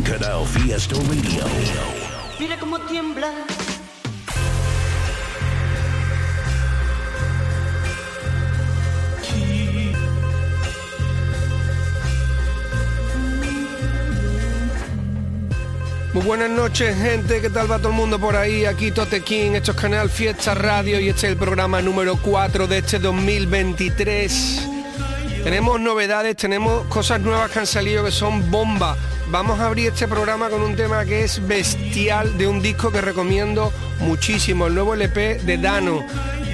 Canal Fiesta Radio. Mira cómo tiembla. Muy buenas noches, gente. ¿Qué tal va todo el mundo por ahí? Aquí Tote King, esto es Canal Fiesta Radio y este es el programa número 4 de este 2023. Tenemos novedades, tenemos cosas nuevas que han salido que son bomba. Vamos a abrir este programa con un tema que es bestial de un disco que recomiendo muchísimo, el nuevo LP de Dano,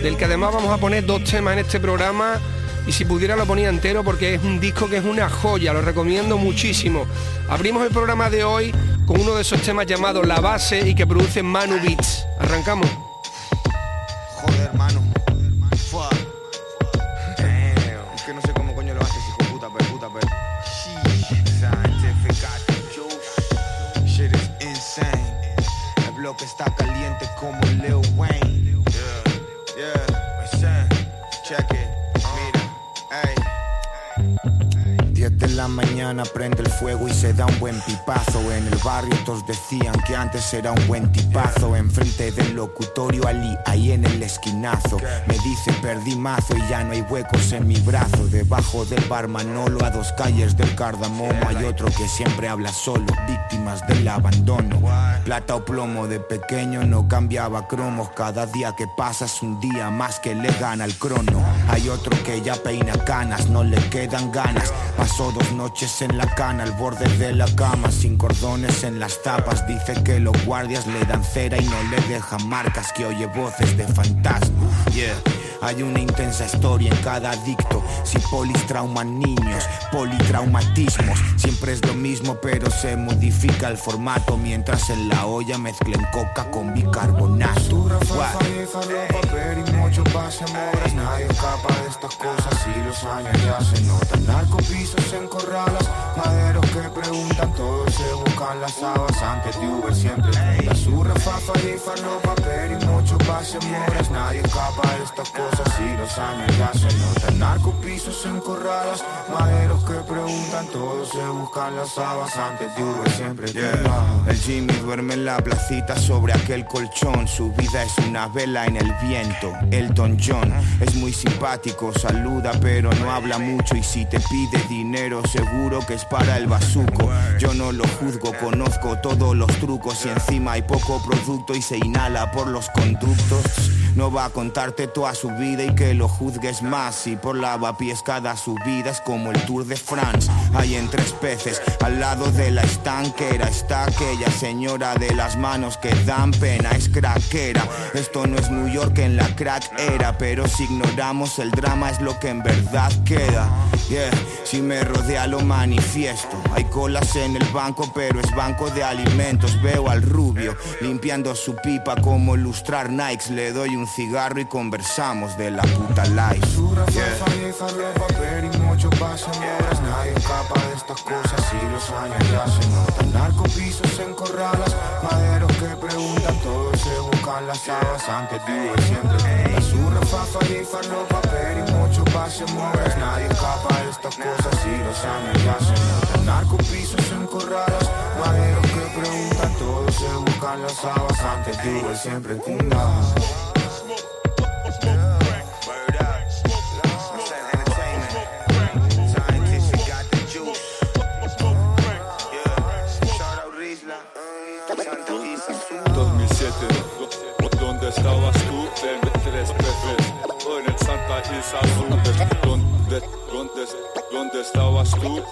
del que además vamos a poner dos temas en este programa y si pudiera lo ponía entero porque es un disco que es una joya, lo recomiendo muchísimo. Abrimos el programa de hoy con uno de esos temas llamados La Base y que produce Manu Beats. Arrancamos. Mañana prende el fuego y se da un buen pipazo. En el barrio todos decían que antes era un buen tipazo. Enfrente del locutorio Ali, ahí en el esquinazo. Me dice perdí mazo y ya no hay huecos en mi brazo. Debajo del bar Manolo a dos calles del cardamomo Hay otro que siempre habla solo, víctimas del abandono. Plata o plomo de pequeño no cambiaba cromos. Cada día que pasa es un día más que le gana el crono. Hay otro que ya peina canas, no le quedan ganas. Pasó dos noches en la cana al borde de la cama Sin cordones en las tapas. Dice que los guardias le dan cera y no le dejan marcas Que oye voces de fantasma Yeah hay una intensa historia en cada adicto. Si polis trauman niños, politraumatismos. Siempre es lo mismo pero se modifica el formato. Mientras en la olla mezclen coca con bicarbonato. Nadie escapa de estas cosas y los años ya se notan. Narcopisos en corralas, maderos que preguntan Todos se buscan las habas antes de Uber siempre La surra, fafa y farlo, papel y mucho pase moras Nadie escapa de estas cosas y los años ya se notan Narcopisos en corralas, maderos que preguntan Todos se buscan las habas antes de Uber siempre. El Jimmy duerme en la placita sobre aquel colchón. Su vida es una vela en el viento. Elton John es muy simpático, saluda pero no habla mucho. Y si te pide dinero, seguro que es para el bazuco. Yo no lo juzgo, conozco todos los trucos. Y encima hay poco producto y se inhala por los conductos. No va a contarte toda su vida y que lo juzgues más. Y por lavapiés cada subida es como el Tour de France. Hay en tres peces al lado de la estanquera. Está aquella señora de las manos que dan pena, es craquera. Esto no es New York en la crack era, pero si ignoramos el drama es lo que en verdad queda. Yeah, si me rodea lo manifiesto. Hay colas en el banco, pero es banco de alimentos. Veo al rubio limpiando su pipa como lustrar Nikes. Le doy un cigarro y conversamos de la puta life. Surra, Yeah. fafa y mucho pase moras Nadie escapa de estas cosas y los años ya se notan Narcopisos en corralas, maderos que preguntan Todos se buscan las habas antes de siempre La surra, fafa y farlo, papel y mucho pase Nadie escapa de estas cosas y los notan. Narcopisos en corralas, maderos que preguntan Todos se buscan las habas antes Uber siempre cunda ¿Dónde, estabas tú?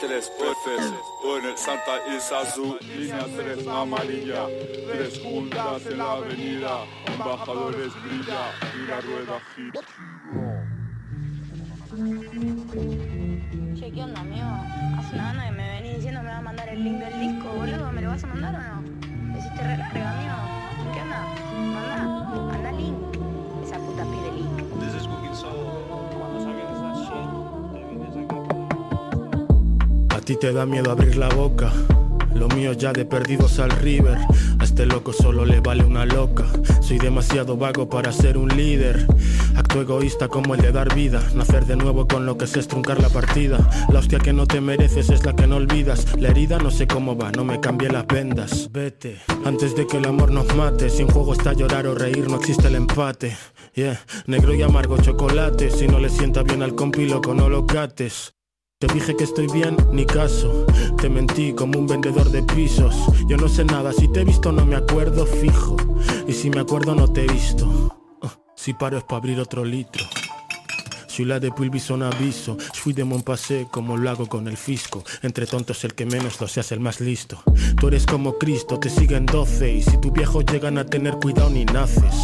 Tres peces en el Santa Isa Azul. Línea 3 amarilla, tres juntas en la avenida. Embajadores brilla y la rueda gira. Che, ¿qué onda, amigo? Hace una que me venís diciendo me vas a mandar el link del disco, boludo. ¿Me lo vas a mandar o no? Ti te da miedo abrir la boca. Lo mío ya de perdidos al river. A este loco solo le vale una loca. Soy demasiado vago para ser un líder. Acto egoísta como el de dar vida. Nacer de nuevo con lo que es truncar la partida. La hostia que no te mereces es la que no olvidas. La herida no sé cómo va, no me cambié las vendas. Vete, antes de que el amor nos mate. Si en juego está llorar o reír, no existe el empate. Yeah, negro y amargo chocolate. Si no le sienta bien al compi, loco, no lo cates. Te dije que estoy bien, ni caso. Te mentí como un vendedor de pisos. Yo no sé nada, si te he visto no me acuerdo fijo. Y si me acuerdo no te he visto. Ah, si paro es para abrir otro litro. Soy la de Pulvis son aviso. Fui de Montpassé como lo hago con el fisco. Entre tontos el que menos lo seas el más listo. Tú eres como Cristo, te siguen 12. Y si tu viejos llegan a tener cuidado ni naces.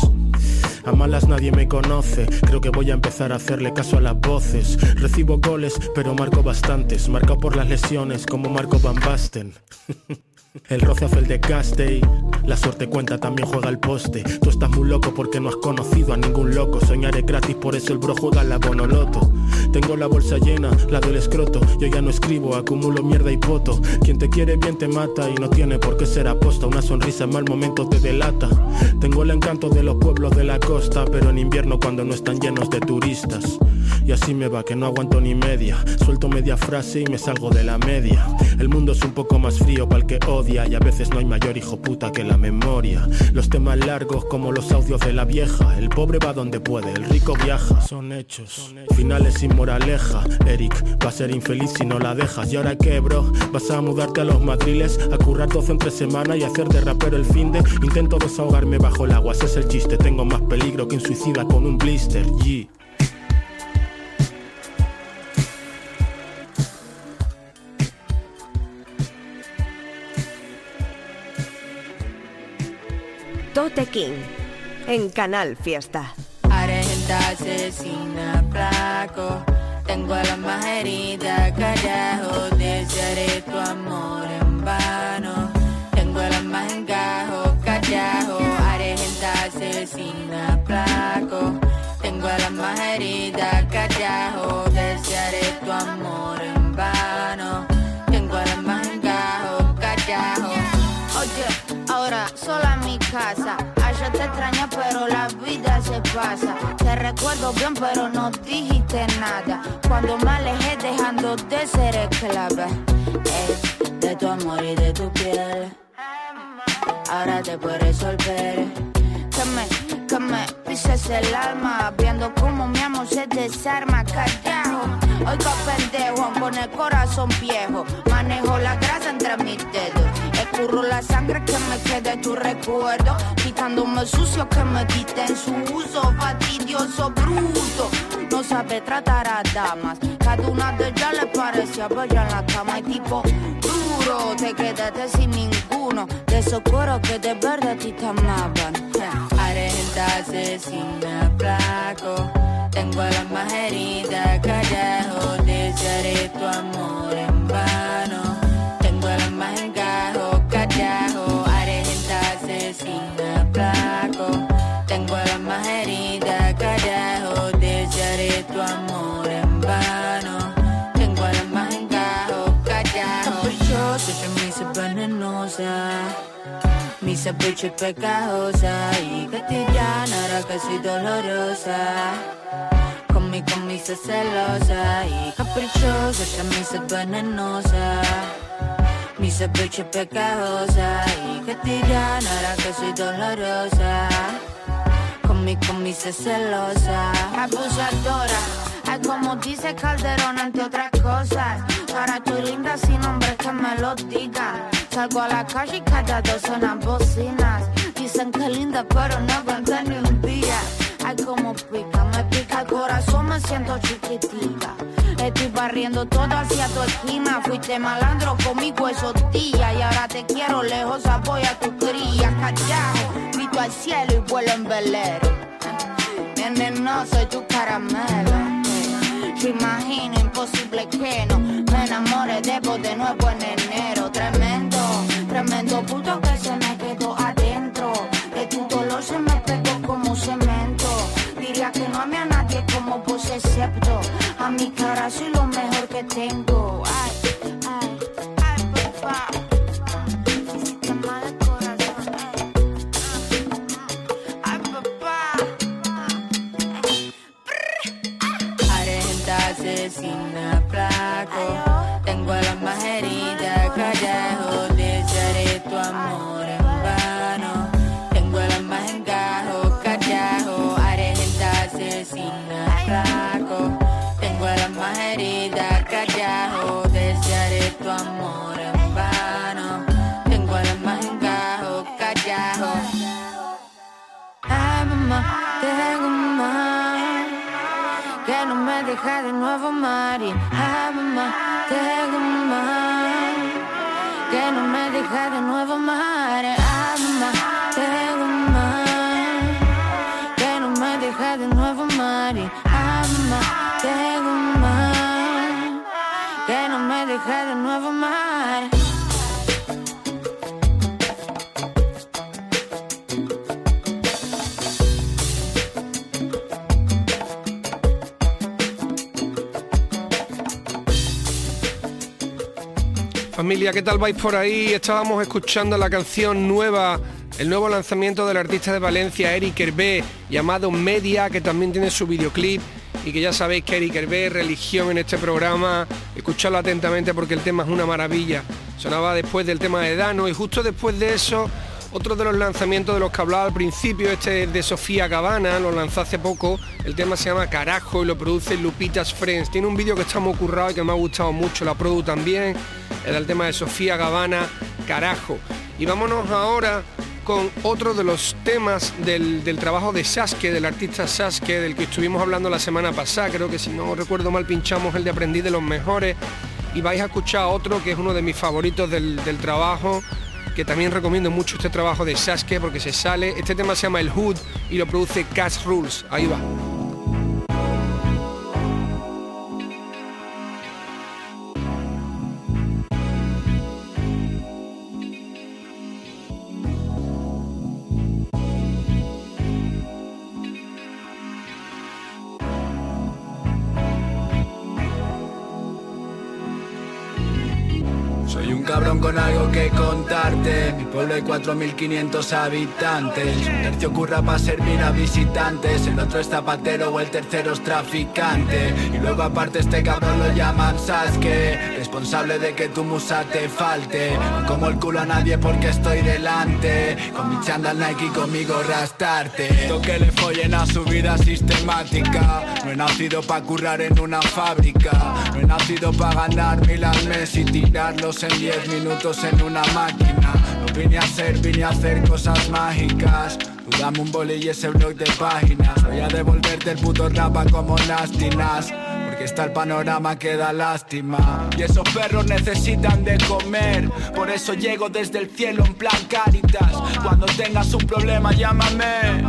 A malas nadie me conoce, creo que voy a empezar a hacerle caso a las voces. Recibo goles, pero marco bastantes, marcado por las lesiones como Marco Van Basten. El roce hace el desgaste y la suerte cuenta también juega el poste. Tú estás muy loco porque no has conocido a ningún loco. Soñar es gratis, por eso el bro juega la bonoloto. Tengo la bolsa llena, la del escroto. Yo ya no escribo, acumulo mierda y poto. Quien te quiere bien te mata y no tiene por qué ser aposta. Una sonrisa en mal momento te delata. Tengo el encanto de los pueblos de la costa, pero en invierno cuando no están llenos de turistas. Y así me va, que no aguanto ni media. Suelto media frase y me salgo de la media. El mundo es un poco más frío para el que odia. Y a veces no hay mayor hijo puta que la memoria. Los temas largos como los audios de la vieja. El pobre va donde puede, el rico viaja. Son hechos, finales sin moraleja. Eric va a ser infeliz si no la dejas. ¿Y ahora qué, bro? ¿Vas a mudarte a los madriles? A currar 12 entre semana y hacer de rapero el fin de. Intento desahogarme bajo el agua, ese es el chiste. Tengo más peligro que un suicida con un blister. Yeah. Tote King en Canal Fiesta. Argenta asesina flaco. Tengo la más herida carajo. Desearé tu amor en vano. Tengo la más engajo carajo. Argenta asesina flaco. Tengo la más herida carajo casa. Te extrañé, pero la vida se pasa. Te recuerdo bien, pero no dijiste nada. Cuando me alejé, dejando de ser esclava. De tu amor y de tu piel. Ahora te puedes resolver. Que me, que me pises el alma, viendo cómo mi amor se desarma, carajo. Oiga, pendejo, con el corazón viejo. Manejo la grasa entre mis dedos. Escurro la sangre que me quede tu recuerdo. Quitándome sucio que me diste en su uso. Fastidioso, bruto. No sabe tratar a damas. Cada una de ellas le parecía bella en la cama. Y tipo duro, te quedaste sin ninguno. De esos que de verdad a ti te amaban. Argenta asesina flaco Tengo la más herida carajo Desearé tu amor en vano Tengo la más mi ceviche pegajosa y cotidiana era casi dolorosa. Con mi camisa celosa y caprichosa, hice venenosa. Mi ceviche pegajosa y cotidiana era casi dolorosa. Con mi camisa celosa. Abusadora, ay como dice Calderón entre otras cosas. Para tu linda sin nombre que me lo digan. Salgo a la calle y cada dos sonan bocinas. Dicen que linda, pero no aguanta ni un día. Ay, como pica, me pica el corazón, me siento chiquitita. Estoy barriendo todo hacia tu esquina. Fuiste malandro conmigo esos días. Y ahora te quiero lejos, apoya tu cría. Callao, grito al cielo y vuelo en velero. Nene, no soy tu caramelo. te imagino, imposible que no me enamore de vos de nuevo en enero. Tremendo, tremendo puto que se me quedó adentro. De tu dolor se me pegó como cemento. Diría que no ame a nadie como vos excepto a mi cara soy lo mejor que tengo. Deja de nuevo Mari. Ay, mamá, tengo. Que no me deja de nuevo Mari. Ay, mamá, tengo. Que no me deja de nuevo Mari. Ay, mamá, tengo. Que no me deja de nuevo Mari. Familia, ¿qué tal vais por ahí? Estábamos escuchando la canción nueva, el nuevo lanzamiento del artista de Valencia, Eric Hervé, llamado Media, que también tiene su videoclip y que ya sabéis que Eric Hervé religión en este programa. Escuchadlo atentamente porque el tema es una maravilla. Sonaba después del tema de Dano y justo después de eso, otro de los lanzamientos de los que hablaba al principio, este es de Sofía Cabana, lo lanzó hace poco. El tema se llama Carajo y lo produce Lupitas Friends. Tiene un vídeo que está muy currado y que me ha gustado mucho, la produ también. Era el tema de Sofía Gavana, Carajo. Y vámonos ahora con otro de los temas del, del, trabajo de Sasuke, del artista Sasuke, del que estuvimos hablando la semana pasada. Creo que si no recuerdo mal pinchamos el de Aprendí de los Mejores. Y vais a escuchar otro que es uno de mis favoritos del, del trabajo, que también recomiendo mucho este trabajo de Sasuke porque se sale. Este tema se llama El Hood y lo produce Cash Rules. Ahí va. Pueblo hay 4.500 habitantes. Un tercio curra para servir a visitantes. El otro es zapatero o el tercero es traficante. Y luego aparte este cabrón lo llaman Sasuke. Responsable de que tu musa te falte. No como el culo a nadie porque estoy delante. Con mi chándal Nike conmigo rastarte. que le follen a su vida sistemática. No he nacido pa' currar en una fábrica. No he nacido pa' ganar mil al mes y tirarlos en 10 minutos en una máquina. Vine a ser, vine a hacer cosas mágicas. Tú dame un boli y ese blog de páginas. Voy a devolverte el puto rapa como lástimas. Porque está el panorama que da lástima. Y esos perros necesitan de comer. Por eso llego desde el cielo en plan caritas. Cuando tengas un problema, llámame.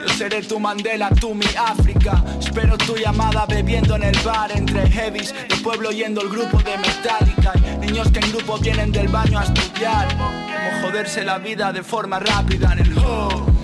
Yo seré tu Mandela, tú mi África. Espero tu llamada bebiendo en el bar entre heavies. El pueblo yendo el grupo de Metallica. Y niños que en grupo vienen del baño a estudiar. Como joderse la vida de forma rápida en el hub.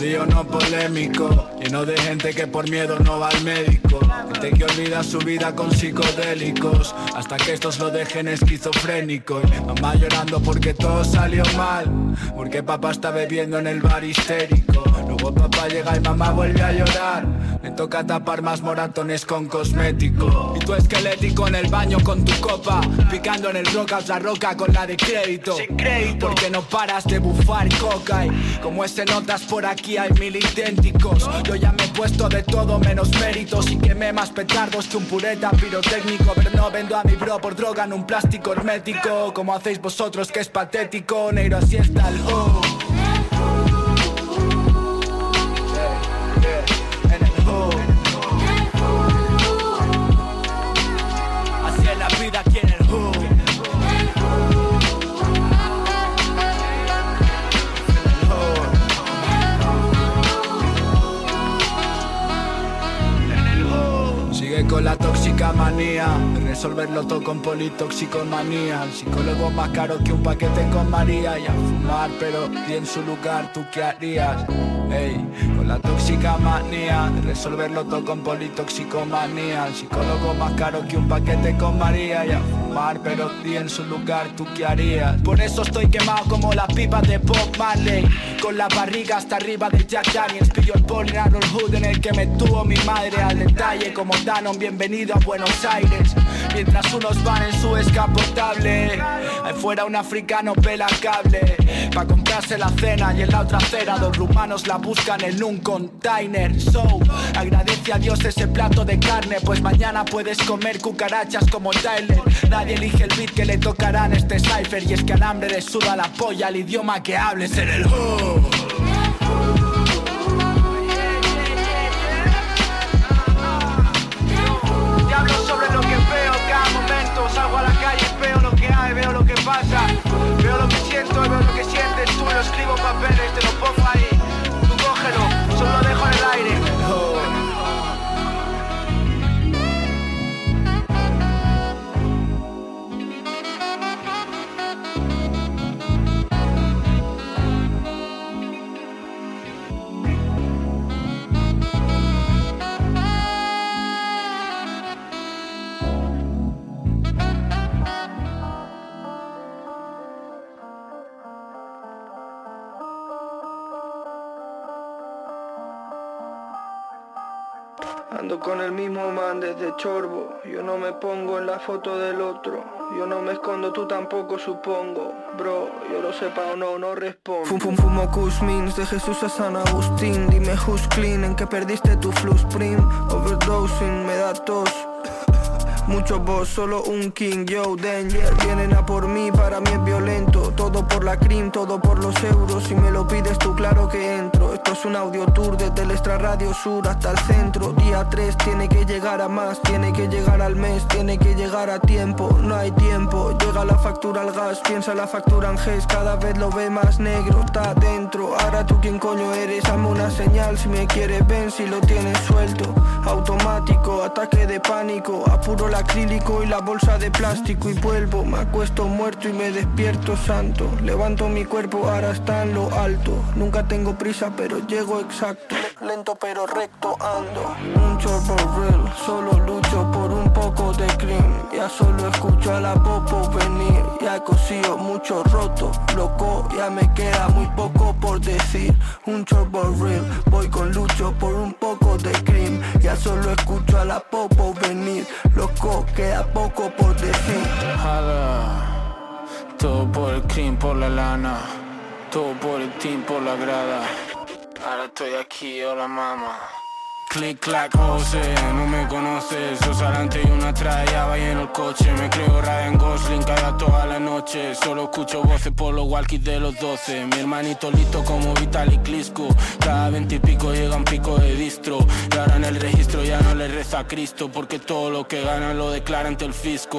No polémico, lleno de gente que por miedo no va al médico. Gente que olvida su vida con psicodélicos, hasta que estos lo dejen esquizofrénico. Y mamá llorando porque todo salió mal, porque papá está bebiendo en el bar histérico. Luego papá llega y mamá vuelve a llorar. Me toca tapar más moratones con cosmético. Y tú esquelético en el baño con tu copa, picando en el rocas la roca con la de crédito. Sin crédito. Porque no paras de bufar coca y como ese notas por aquí hay mil idénticos. Yo ya me he puesto de todo menos méritos y quemé más petardos que un pureta pirotécnico. Pero no vendo a mi bro por droga en un plástico hermético. Como hacéis vosotros que es patético, negro así está el oh. Manía resolverlo todo con politoxicomanía. Psicólogo más caro que un paquete con María y a fumar, pero y en su lugar tú qué harías. Ey, con la tóxica manía resolverlo todo con politoxicomanía. Psicólogo más caro que un paquete con María y a pero di en su lugar tú qué harías. Por eso estoy quemado como las pipas de Bob Marley, con la barriga hasta arriba de Jack Daniels. Pillo el pony Hood en el que me tuvo mi madre al detalle como Danon. Bienvenido a Buenos Aires. Mientras unos van en su escapotable, ahí fuera un africano pela cable. Pa' comprarse la cena y en la otra acera dos rumanos la buscan en un container. So, agradece a Dios ese plato de carne, pues mañana puedes comer cucarachas como Tyler. Nadie elige el beat que le tocará en este cipher. Y es que al hambre le suda la polla el idioma que hables en el hood. Veo lo que siento, veo lo que sientes. Tú lo escribo en papeles, te lo pongo ahí. Con el mismo man desde Chorbo. Yo no me pongo en la foto del otro. Yo no me escondo, tú tampoco supongo. Bro, yo lo sepa o no, no respondo. Fum, fum, fumo Kush Mins de Jesús a San Agustín. Dime who's clean, en que perdiste tu flu sprint. Overdosing, me da tos. Mucho voz, solo un king, yo danger Vienen a por mí, para mí es violento Todo por la cream, todo por los euros Si me lo pides tú, claro que entro Es un audio tour desde el extra radio sur hasta el centro. Día 3 tiene que llegar a más Tiene que llegar al mes, tiene que llegar a tiempo No hay tiempo, llega la factura al gas Piensa la factura en GES, cada vez lo ve más negro Está dentro, ahora tú quién coño eres Hazme una señal, si me quieres ven si lo tienes suelto. Automático, ataque de pánico Apuro el acrílico y la bolsa de plástico y vuelvo. Me acuesto muerto y me despierto santo. Levanto mi cuerpo, ahora está en lo alto. Nunca tengo prisa pero llego exacto. Lento pero recto ando. Un chorbo real, solo lucho por un poco de cream Ya solo escucho a la popo venir. Ya he cosido mucho roto, loco Ya me queda muy poco por decir. Un chorbo real, voy con lucho por un poco de cream Ya solo escucho a la popo venir Loco, queda poco por decir. Jala, todo por el cream, por la lana, todo por el team, por la grada. Ahora estoy aquí, hola mamá. Click, clack, José, no me conoces. Sos adelante y una atrás, ya va lleno el coche. Me creo Ryan Gosling cada toda la noche. Solo escucho voces por los walkies de los 12 Mi hermanito listo como Vitalik Klitschko. Cada veinte y pico llega pico de distro. Y ahora en el registro ya no le reza a Cristo Porque todo lo que ganan lo declara ante el fisco.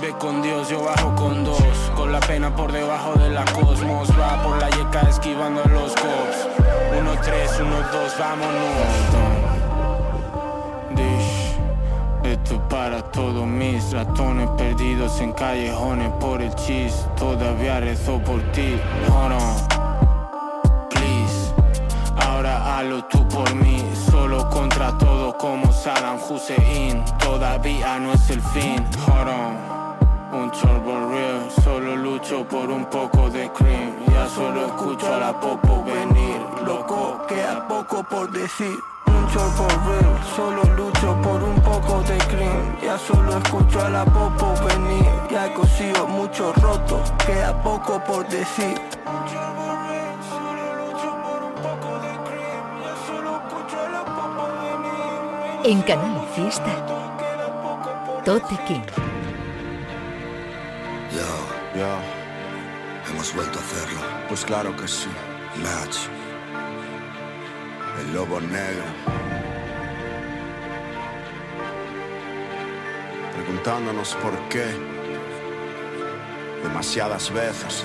Ve con Dios, yo bajo con dos la pena por debajo de la cosmos. Va por la yeca esquivando los cops. Uno, tres, uno, dos, vámonos. Dish Esto para todos mis ratones perdidos en callejones por el chis. Todavía rezo por ti, hold on. Please. Ahora hazlo tú por mí. Solo contra todo como Saddam Hussein. Todavía no es el fin, hold on un turbo real, solo lucho por un poco de cream. Ya solo escucho a la popo venir. Loco, queda poco por decir. Un chorbo real, solo lucho por un poco de cream. Ya solo escucho a la popo venir. Ya he cosido mucho roto, queda poco por decir. En Canal Fiesta, Tote King. Yo, hemos vuelto a hacerlo. Pues claro que sí. Match. El lobo negro. Preguntándonos por qué. Demasiadas veces.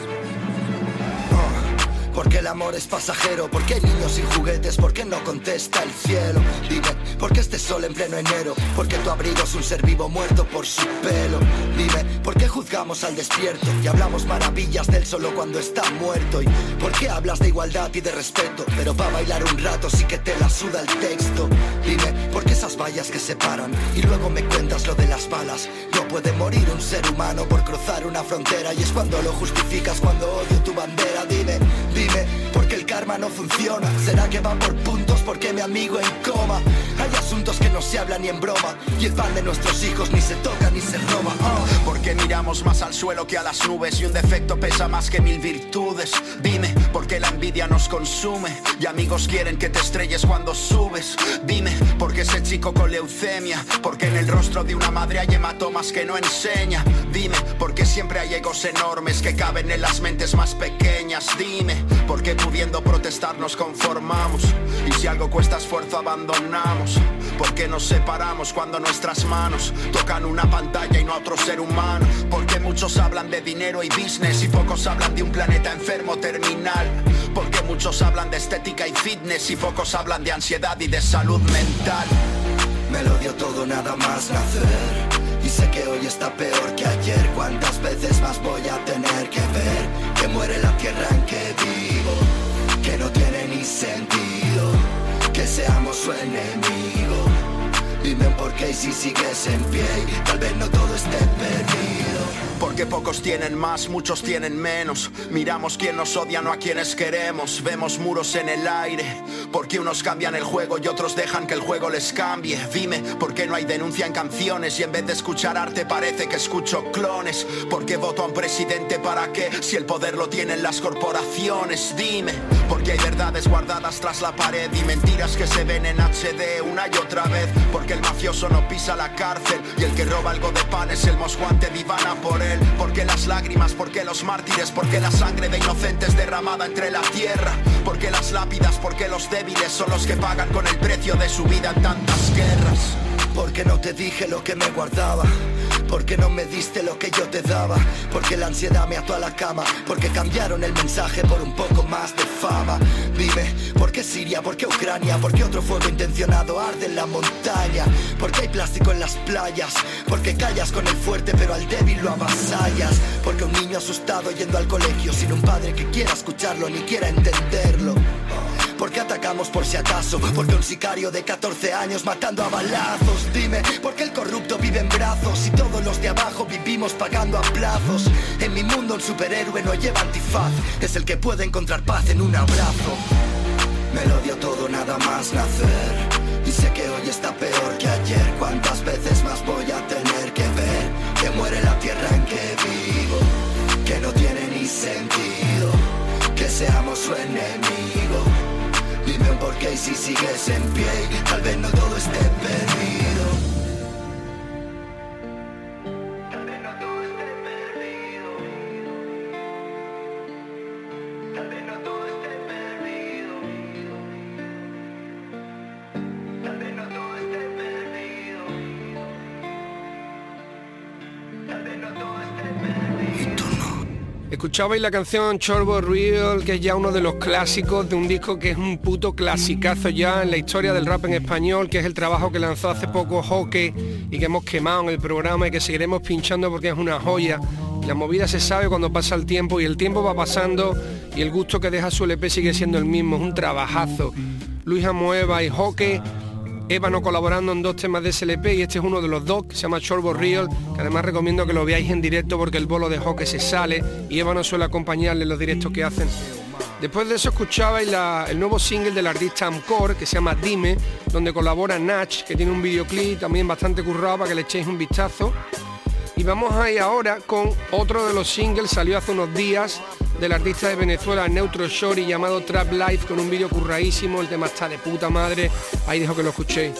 Porque el amor es pasajero, porque hay niños sin juguetes, porque no contesta el cielo. Dime, ¿por qué este sol en pleno enero? Porque tu abrigo es un ser vivo muerto por su pelo. Dime, ¿por qué juzgamos al despierto y hablamos maravillas del solo cuando está muerto? ¿Y por qué hablas de igualdad y de respeto? Pero para bailar un rato sí que te la suda el texto. Dime, ¿por qué esas vallas que separan? Y luego me cuentas lo de las balas. No puede morir un ser humano por cruzar una frontera y es cuando lo justificas, cuando odio tu bandera. Dime, dime, ¿por qué el karma no funciona? ¿Será que va por puntos porque mi amigo en coma? Hay asuntos que no se hablan ni en broma y el pan de nuestros hijos ni se toca ni se roba. Ah. Porque miramos más al suelo que a las nubes y un defecto pesa más que mil virtudes. Dime, ¿por qué la envidia nos consume? Y amigos quieren que te estrelles cuando subes. Dime, ¿por qué ese chico con leucemia? Porque en el rostro de una madre hay hematomas que no enseña. Dime, ¿por qué siempre hay egos enormes que caben en las mentes más pequeñas? Dime, ¿por qué pudiendo protestar nos conformamos? Y si algo cuesta esfuerzo abandonamos. ¿Por qué nos separamos cuando nuestras manos tocan una pantalla y no a otro ser humano? Porque muchos hablan de dinero y business y pocos hablan de un planeta enfermo terminal. Porque muchos hablan de estética y fitness y pocos hablan de ansiedad y de salud mental. Me lo dio todo nada más nacer. Y sé que hoy está peor que ayer. ¿Cuántas veces más voy a tener que ver? Que muere la tierra en que vivo. Que no tiene ni sentido. Que seamos su enemigo. Dime por qué y si sigues en pie. Tal vez no todo esté perdido. Porque pocos tienen más, muchos tienen menos. Miramos quién nos odia, no a quienes queremos. Vemos muros en el aire. Porque unos cambian el juego y otros dejan que el juego les cambie. Dime, ¿por qué no hay denuncia en canciones? Y en vez de escuchar arte parece que escucho clones. ¿Por qué voto a un presidente para qué? Si el poder lo tienen las corporaciones. Dime, porque hay verdades guardadas tras la pared y mentiras que se ven en HD una y otra vez. Porque el mafioso no pisa la cárcel y el que roba algo de pan es el mosguante divana por él. Porque las lágrimas, porque los mártires, porque la sangre de inocentes derramada entre la tierra. Porque las lápidas, porque los débiles son los que pagan con el precio de su vida en tantas guerras. Porque no te dije lo que me guardaba. Porque no me diste lo que yo te daba. Porque la ansiedad me ató a la cama. Porque cambiaron el mensaje por un poco más de fama. Dime, ¿por qué Siria? ¿Por qué Ucrania? ¿Por qué otro fuego intencionado arde en la montaña? ¿Por qué hay plástico en las playas? Porque callas con el fuerte pero al débil lo avasallas. Porque un niño asustado yendo al colegio sin un padre que quiera escucharlo ni quiera entenderlo. Porque atacamos por si acaso, porque un sicario de 14 años matando a balazos. Dime, ¿por qué el corrupto vive en brazos y todos los de abajo vivimos pagando a plazos? En mi mundo el superhéroe no lleva antifaz, es el que puede encontrar paz en un abrazo. Me lo dio todo nada más nacer. Y sé que hoy está peor que ayer. ¿Cuántas veces más voy a tener que ver? Que muere la tierra en que vivo. Que no tiene ni sentido. Que seamos su enemigo. Dime por qué si sigues en pie. Tal vez no todo esté perdido. Escuchabais la canción Chorbo Real, que es ya uno de los clásicos de un disco que es un puto clasicazo ya en la historia del rap en español, que es el trabajo que lanzó hace poco Hockey y que hemos quemado en el programa y que seguiremos pinchando porque es una joya. La movida se sabe cuando pasa el tiempo y el tiempo va pasando y el gusto que deja su LP sigue siendo el mismo, es un trabajazo. Luis Amoeva y Hockey Ébano colaborando en dos temas de SLP y este es uno de los dos que se llama Chorbo Real, que además recomiendo que lo veáis en directo porque el bolo de hockey se sale y Ébano suele acompañarle en los directos que hacen. Después de eso escuchabais el nuevo single del artista Amcor que se llama Dime, donde colabora Nach, que tiene un videoclip también bastante currado para que le echéis un vistazo. Y vamos ahí ahora con otro de los singles, salió hace unos días, del artista de Venezuela Neutro Shorty llamado Trap Life con un vídeo curraísimo, el tema está de puta madre, ahí dejo que lo escuchéis.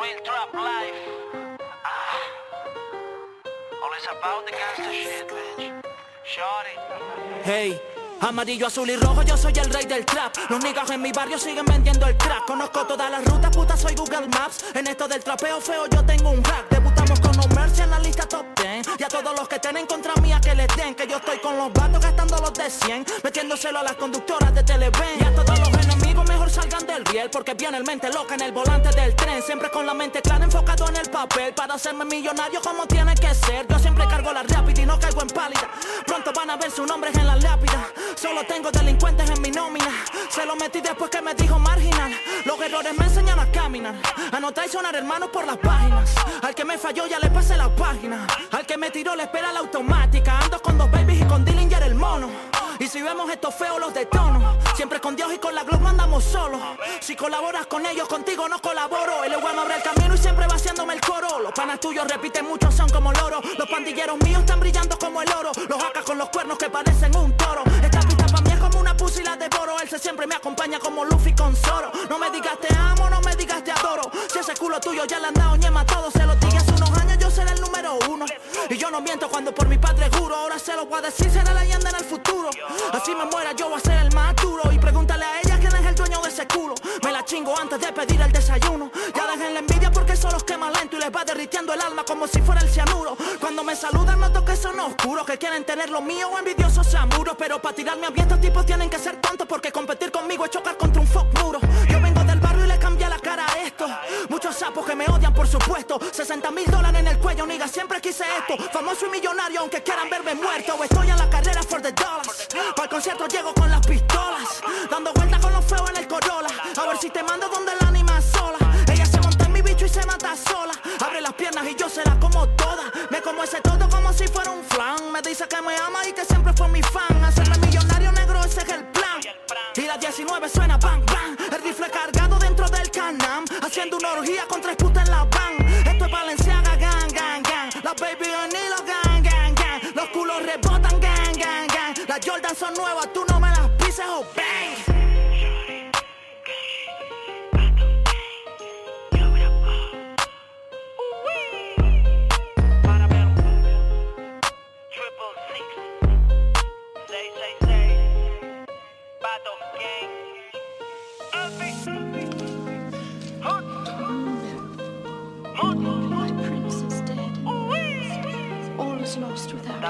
Real trap life. Ah. Hey. Amarillo, azul y rojo, yo soy el rey del trap. Los niggas en mi barrio siguen vendiendo el crack. Conozco todas las rutas, puta, soy Google Maps. En esto del trapeo feo, yo tengo un hack. Debutamos con no mercy en la lista top 10. Y a todos los que tienen contra mía que les den. Que yo estoy con los vatos gastando los de 100. Metiéndoselo a las conductoras de Televen. Y a todos los enemigos salgan del riel. Porque viene el mente loca en el volante del tren. Siempre con la mente clara enfocado en el papel. Para hacerme millonario como tiene que ser. Yo siempre cargo la rápida y no caigo en pálida. Pronto van a ver sus nombres en la lápida. Solo tengo delincuentes en mi nómina. Se lo metí después que me dijo marginal. Los errores me enseñan a caminar. A no traicionar hermanos por las páginas. Al que me falló ya le pasé la página. Al que me tiró le espera la automática. Ando con dos babies y con Dillinger el mono. Y si vemos estos feos los detono. Siempre con Dios y con la gloria andamos solos. Si colaboras con ellos, contigo no colaboro. El igual me abre el camino y siempre vaciándome el coro. Los panas tuyos repiten mucho, son como loro. Los pandilleros míos están brillando como el oro. Los acas con los cuernos que parecen un toro. Esta pista para mí es como una pussy la devoro. Él se siempre me acompaña como Luffy con Zoro. No me digas te amo, no me digas te adoro. Si ese culo tuyo ya le han dado ñema a todos, se lo dije hace unos años, Y yo no miento cuando por mi padre juro. Ahora se lo voy a decir, será leyenda en el futuro. Así me muera, yo voy a ser el más duro. Y pregúntale a ella quién es el dueño de ese culo. Me la chingo antes de pedir el desayuno. Ya dejen la envidia porque eso los quema lento y les va derritiendo el alma como si fuera el cianuro. Cuando me saludan noto que son oscuros, que quieren tener lo mío o envidiosos amuros. Pero para tirarme a mí estos tipos tienen que ser tontos porque competir conmigo es chocar contra un fuck muro. Muchos sapos que me odian por supuesto. 60 mil dólares en el cuello, niga, siempre quise esto. Famoso y millonario aunque quieran verme muerto. Estoy en la carrera for the dollars. Para el concierto llego con las pistolas. Dando vueltas con los feos en el Corolla. A ver si te mando donde la anima sola. Ella se monta en mi bicho y se mata sola. Abre las piernas y yo se como toda. Me como ese todo como si fuera un flan. Me dice que me ama y que siempre fue mi fan. Hacerme millonario negro, ese es el plan. Y la 19 suena bang bang. El rifle cargado dentro Haciendo una orgía con tres putas en la van. Esto es Valenciaga, gang, gang, gang. La baby y los gang, gang, gang. Los culos rebotan, gang, gang, gang. Las Jordan son nuevas, tú no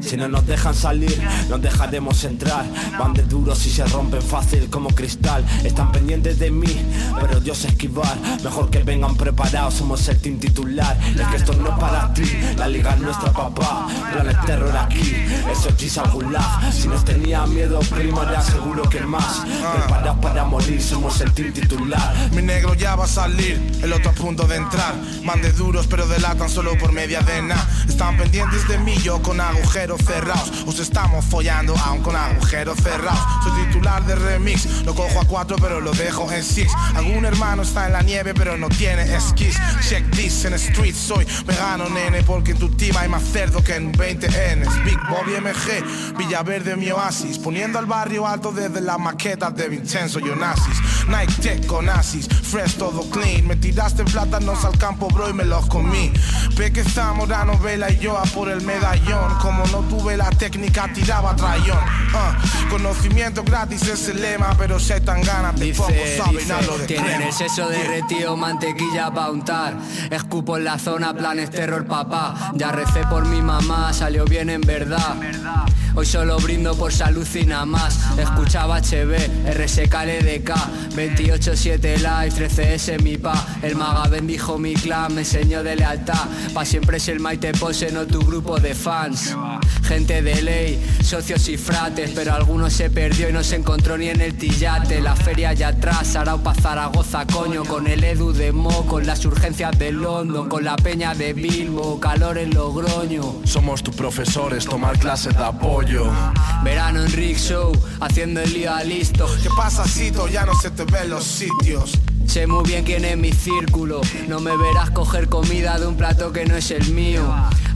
Si no nos dejan salir, nos dejaremos entrar. Van de duros y se rompen fácil como cristal. Están pendientes de mí, pero sé esquivar. Mejor que vengan preparados, somos el team titular. Es que esto no es para ti, la liga es nuestra papá. Planet terror aquí, eso es Gulag Si nos tenía miedo, primo, era seguro que más. Preparados para morir, somos el team titular. Mi negro ya va a salir, el otro a punto de entrar. Man de duros pero delatan solo por media de nada Están pendientes de mí, yo con agujeros cerrados Os estamos follando aún con agujeros cerrados. Soy titular de remix, lo cojo a cuatro pero lo dejo en six. Algún hermano está en la nieve pero no tiene esquís. Check this, en street soy vegano nene Porque en tu team hay más cerdo que en 20 Ns. Big Bobby MG, Villaverde mi oasis. Poniendo al barrio alto desde las maquetas de Vincenzo y Onassis Nike Tech con Asis, fresh todo clean. Me tiraste plátanos al campo bro y me los comí. Peque Zamorano, Vela y yo a por el medallón. Como no tuve la técnica tiraba trayón uh, Conocimiento gratis es el lema Pero hay tan ganas de poco saben a lo de Tienen el seso derretido, mantequilla pa' untar. Escupo en la zona, planes terror papá. Ya recé por mi mamá, salió bien en verdad Hoy solo brindo por salud y nada más. Escuchaba HB, RSK LDK 28-7 live, 13S mi pa. El maga bendijo mi clan, me enseñó de lealtad. Pa' siempre es el Maite Pose, no tu grupo de fans Gente de ley, socios y frates Pero alguno se perdió y no se encontró ni en el tillate. La feria allá atrás, Arau pa' Zaragoza, coño. Con el Edu de Mo, con las urgencias de London Con la peña de Bilbo, calor en Logroño. Somos tus profesores, tomar clases de apoyo Verano en Rick Show, haciendo el lío a listo ¿Qué pasa, Cito? Ya no se te ven los sitios Sé muy bien quién es mi círculo, no me verás coger comida de un plato que no es el mío.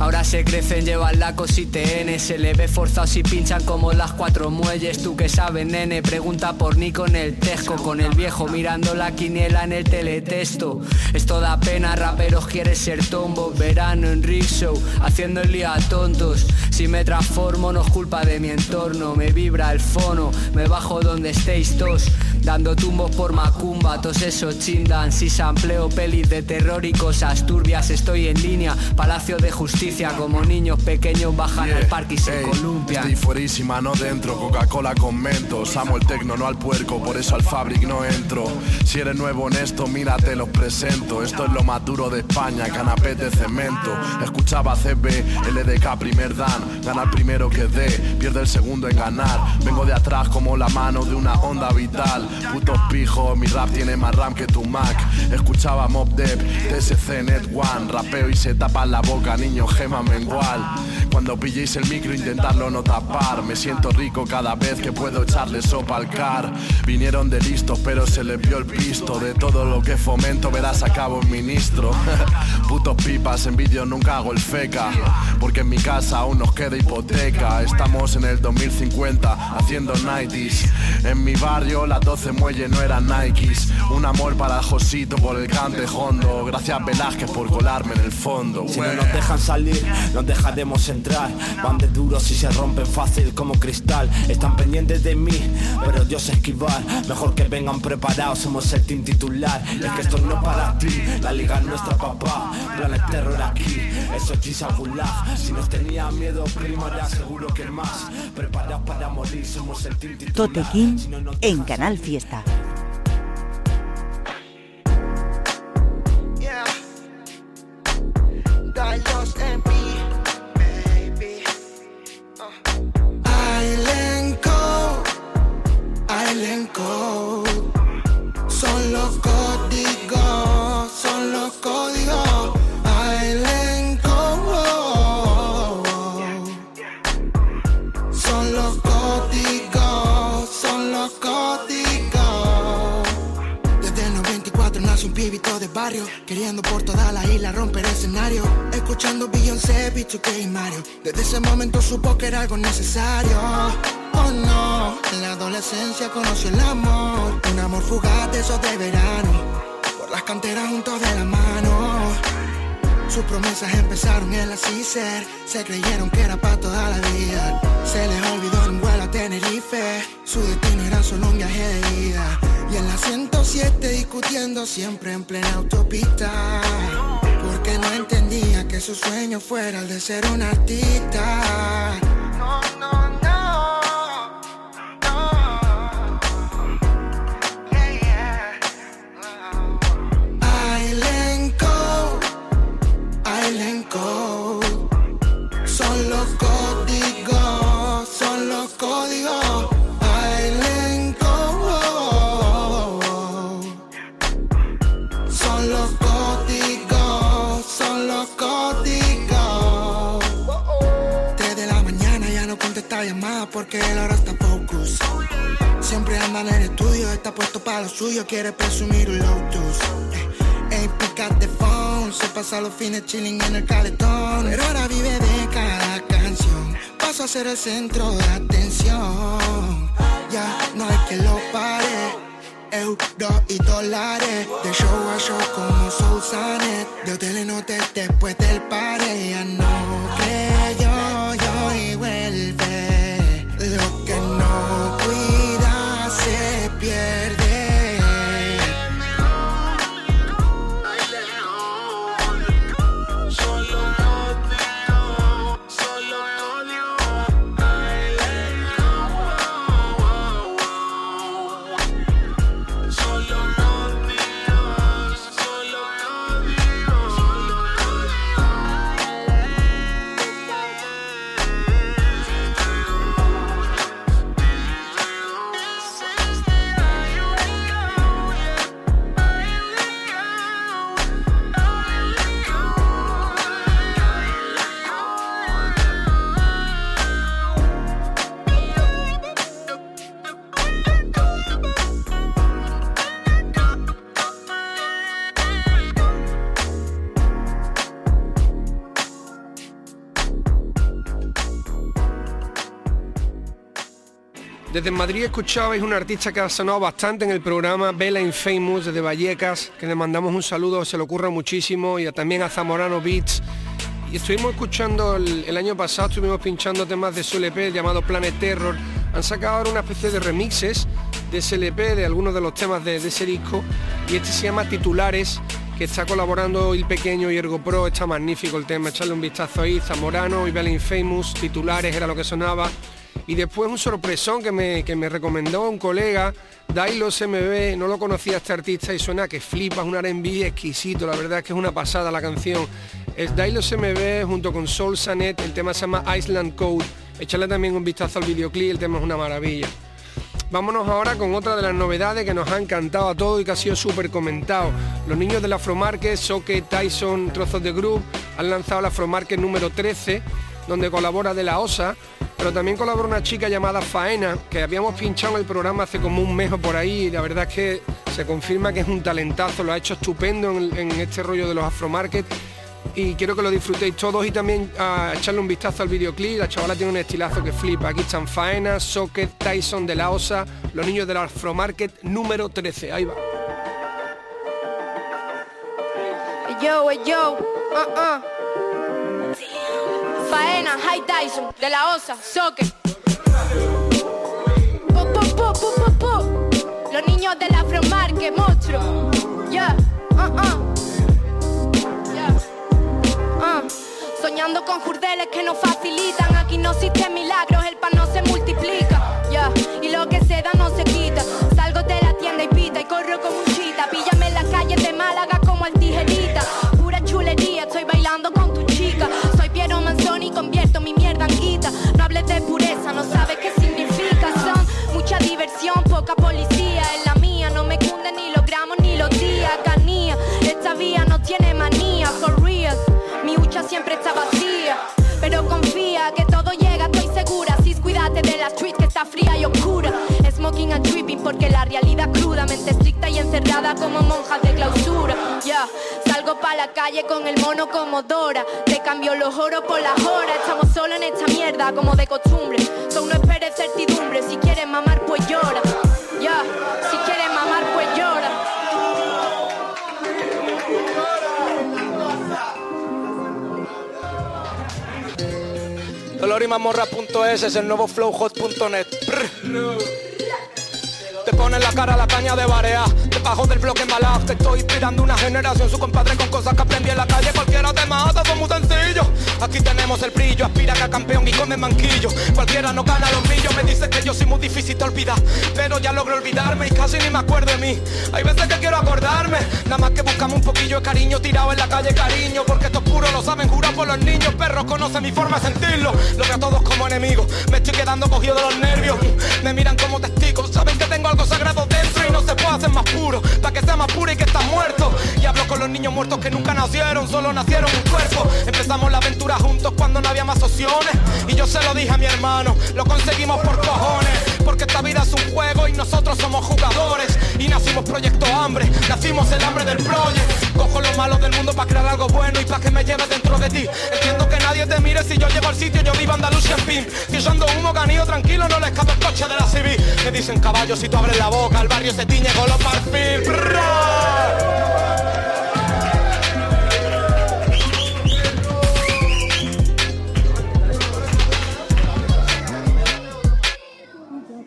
Ahora se crecen, llevan la cosita N, se le ve forzado si pinchan como las cuatro muelles. Tú que sabes, nene, pregunta por ni con el Tesco, con el viejo mirando la quiniela en el teletexto. Esto da pena, raperos quiere ser tombo, verano en rickshaw, haciendo el lío a tontos. Si me transformo no es culpa de mi entorno, me vibra el fono, me bajo donde estéis todos, dando tumbos por Macumba, todos esos chindan, si sampleo pelis de terror y cosas turbias, estoy en línea, Palacio de Justicia, como niños pequeños bajan al parque y se columpian. Estoy fuerísima, no dentro, Coca-Cola con mentos Amo el tecno, no al puerco, por eso al fabric no entro. Si eres nuevo en esto, mírate, los presento. Esto es lo más duro de España, canapé de cemento. Escuchaba CB, LDK, primer dan Gana el primero que dé, pierde el segundo en ganar. Vengo de atrás como la mano de una onda vital. Putos pijos, mi rap tiene más RAM que tu Mac. Escuchaba Mob Dev, TSC, Net One Rapeo y se tapa la boca, niño, gema mengual. Cuando pilléis el micro intentarlo no tapar. Me siento rico cada vez que puedo echarle sopa al car. Vinieron de listos pero se les vio el pisto. De todo lo que fomento verás a cabo un ministro. Putos pipas, en vídeo nunca hago el feca. Porque en mi casa aún nos queda hipoteca. Estamos en el 2050 haciendo 90s En mi barrio las 12 muelles no eran Nikes. Un amor para Josito por el cante hondo. Gracias Velázquez por colarme en el fondo. Si no nos dejan salir, nos dejaremos entrar. Van de duros y se rompen fácil como cristal. Están pendientes de mí, pero sé esquivar. Mejor que vengan preparados, somos el team titular. Es que esto no es para ti, la liga es nuestra papá. Planet terror aquí, eso es Gulag. Si nos tenía miedo, primo, era seguro que más. Preparados para morir, somos el team titular. Tote King en Canal Fiesta. Fuera de ser un artista. Fines chilling en el caletón. Pero ahora vive de cada canción, paso a ser el centro de atención. Ya no hay que lo pare. Euros y dólares, de show a show como Soul Sanet, de hoteles en hotel después del pare, ya no creyó yo y vuelve, lo que no cuida se pierde. Desde Madrid escuchabais una artista que ha sonado bastante en el programa, Bella Infamous, desde Vallecas, que le mandamos un saludo, se le ocurra muchísimo, y también a Zamorano Beats. Y estuvimos escuchando el, año pasado, estuvimos pinchando temas de su LP llamado Planet Terror. Han sacado ahora una especie de remixes de ese LP, de algunos de los temas de, de ese disco, y este se llama Titulares, que está colaborando Il Pequeño y Ergo Pro, está magnífico el tema, echarle un vistazo ahí, Zamorano y Bella Infamous, Titulares era lo que sonaba y después un sorpresón que me, que me recomendó un colega, Dailos MB, no lo conocía este artista y suena que flipa, es un R&B exquisito, la verdad es que es una pasada la canción. Es Dailos MB junto con Soul Sanet, el tema se llama Island Code. Echarle también un vistazo al videoclip, el tema es una maravilla. Vámonos ahora con otra de las novedades que nos ha encantado a todos y que ha sido súper comentado. Los niños del Afromarket, Soke, Tyson, Trozos de Group, han lanzado el Afromarket número 13, donde colabora de la OSA pero también colabora una chica llamada Faena, que habíamos pinchado en el programa hace como un mes o por ahí, y la verdad es que se confirma que es un talentazo, lo ha hecho estupendo en, este rollo de los afromarket y quiero que lo disfrutéis todos y también a echarle un vistazo al videoclip. La chavala tiene un estilazo que flipa. Aquí están Faena, Socket, Tyson de la OSA, los niños del Afromarket número 13. Ahí va. Yo, yo, uh -uh. Faena, High Tyson, de la OSA, Soque. Los niños de la Afromarket, monstruo. Yeah, uh -uh. Uh. Soñando con jurdeles que nos facilitan. Aquí no existen milagros, el pan no se multiplica. Yeah. Y lo que se da no se quita. Salgo de la tienda y pita y corro como un chita. Píllame en las calles de Málaga como el tijerita. Pura chulería, estoy bailando con mi. No hables de pureza, no sabes qué significa. Son mucha diversión, poca policía. En la mía no me cunde ni los gramos ni los días. Canía, esta vía no tiene manía. For real, mi hucha siempre está vacía. Pero confía que todo llega, estoy segura. Si cuídate de la street que está fría y oscura. Smoking and tripping porque la realidad cruda, mente estricta y encerrada como monjas de clausura. Ya, salgo pa' la calle con el mono como Dora. Te cambio los oros por las horas. Estamos solo en esta mierda como de costumbre. So no esperes certidumbre. Si quieres mamar, pues llora. Ya, si quieres mamar, pues llora. Dolorimamorra.es es el nuevo flowhot.net. Te ponen la cara la caña de barea Debajo del bloque malaf Te estoy inspirando una generación Su compadre con cosas que aprendí en la calle. Cualquiera te mata, son muy sencillo. Aquí tenemos el brillo Aspira a campeón y come manquillo. Cualquiera no gana los millos Me dice que yo soy muy difícil de olvidar. Pero ya logro olvidarme Y casi ni me acuerdo de mí. Hay veces que quiero acordarme Nada más que buscamos un poquillo de cariño Tirado en la calle cariño. Porque estos puros lo saben jurar por los niños. Perros conocen mi forma de sentirlo. Lo veo a todos como enemigos. Me estoy quedando cogido de los nervios. Me miran como testigos. Saben que tengo algo sagrado no se puede hacer más puro para que sea más puro y que estás muerto. Y hablo con los niños muertos que nunca nacieron solo nacieron un cuerpo. Empezamos la aventura juntos cuando no había más opciones. Y yo se lo dije a mi hermano lo conseguimos por cojones porque esta vida es un juego y nosotros somos jugadores. Y nacimos proyecto hambre nacimos el hambre del proyecto. Cojo lo malo del mundo para crear algo bueno y para que me lleve dentro de ti. Entiendo que nadie te mire si yo llego al sitio yo vivo Andalucía en fin si yo humo canillo tranquilo no le escape el coche de la civil me dicen caballos si tú abres la boca, el barrio se tiñe con los marfil.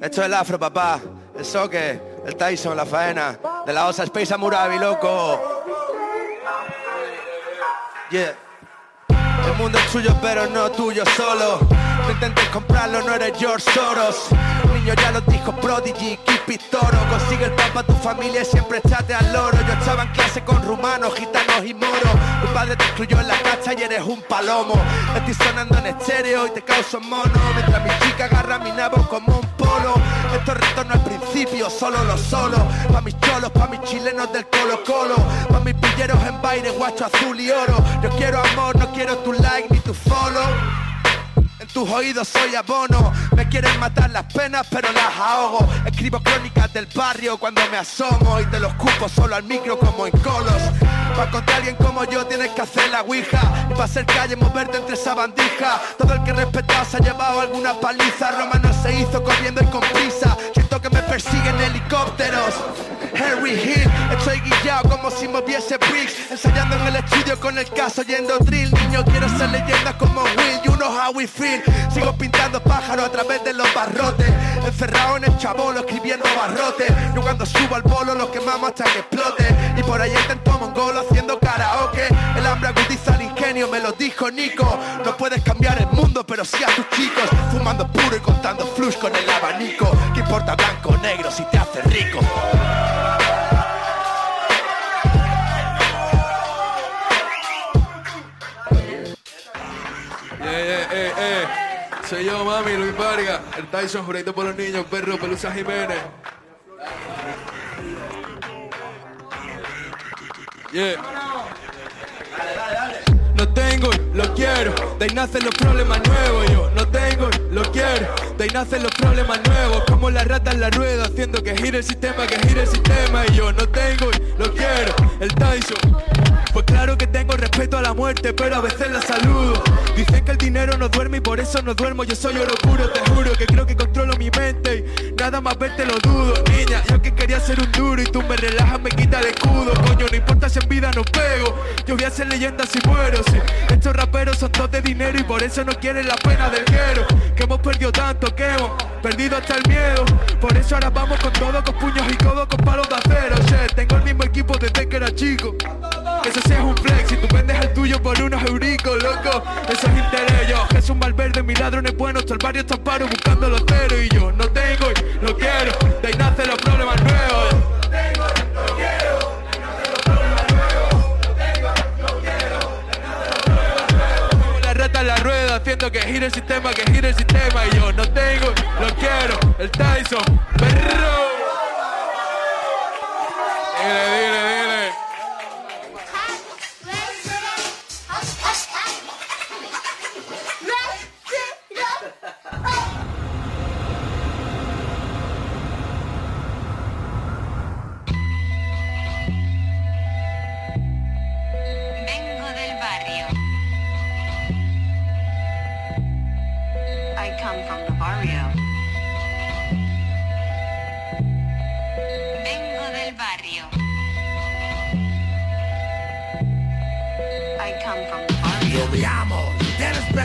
Esto es el afro, papá. El soque, el Tyson, la faena. De la osa Space Amurabi, loco. Yeah. El mundo es tuyo, pero no tuyo solo. No intentes comprarlo, no eres George Soros. Niño ya lo dijo Prodigy, Keep Toro. Consigue el papa, tu familia siempre estate al loro. Yo estaba en clase con rumanos, gitanos y moros. Tu padre te excluyó en la cacha y eres un palomo. Estoy sonando en estéreo y te causo mono. Mientras mi chica agarra mi nabo como un polo. Estos retos no es principio, solo lo solo. Pa' mis cholos, pa' mis chilenos del Colo Colo. Pa' mis pilleros en baile, guacho azul y oro. Yo quiero amor, no quiero tu like ni tu follow. Tus oídos soy abono. Me quieren matar las penas pero las ahogo. Escribo crónicas del barrio cuando me asomo Y te los cupo solo al micro como en colos. Para encontrar a alguien como yo tienes que hacer la ouija. Y para ser calle moverte entre esa bandija. Todo el que respeta se ha llevado alguna paliza. Roma no se hizo corriendo y con prisa. Siento que me persiguen helicópteros Henry Hill, estoy guillado como si moviese bricks. Ensayando en el estudio con el caso yendo drill. Niño quiero ser leyenda como Will, you know how we feel. Sigo pintando pájaros a través de los barrotes. Encerrado en el chabolo escribiendo barrotes Yo cuando subo al bolo lo quemamos hasta que explote. Y por ahí intento mongolo haciendo karaoke. El hambre agudiza el ingenio, me lo dijo Nico. No puedes cambiar el mundo pero sí a tus chicos. Fumando puro y contando flush con el abanico. ¿Qué importa blanco o negro si te hace rico? Yeah, yeah, eh, eh. Soy yo, mami, Luis Vargas, el Tyson, jurito por los niños, perro, Pelusa Jiménez. Yeah. No tengo, lo quiero, de ahí nacen los problemas nuevos. Yo no tengo, lo quiero, de ahí nacen los problemas nuevos. Como la rata en la rueda, haciendo que gire el sistema, que gire el sistema. Y yo no tengo, lo quiero, el Tyson. Pues claro que tengo respeto a la muerte, pero a veces la saludo. Dicen que el dinero no duerme y por eso no duermo. Yo soy oro puro, te juro que creo que controlo mi mente. Y Nada más verte lo dudo, niña. Yo que quería ser un duro y tú me relajas, me quita el escudo. Coño, no importa si en vida no pego. Yo voy a ser leyenda si muero, Estos raperos son todos de dinero y por eso no quieren la pena del quiero Que hemos perdido tanto, que hemos perdido hasta el miedo. Por eso ahora vamos con todo, con puños y codos, con palos de acero. Che, tengo el mismo equipo desde que era chico. Eso sí es un flex Si tú vendes el tuyo por unos euricos, loco. Eso es interés Yo, Jesús Valverde, mis ladrones buenos Todo el barrio está paro buscando los ceros Y yo no tengo y lo quiero De ahí nacen los problemas nuevos que gire el sistema, que gire el sistema. Y yo no tengo, lo quiero El Tyson, perro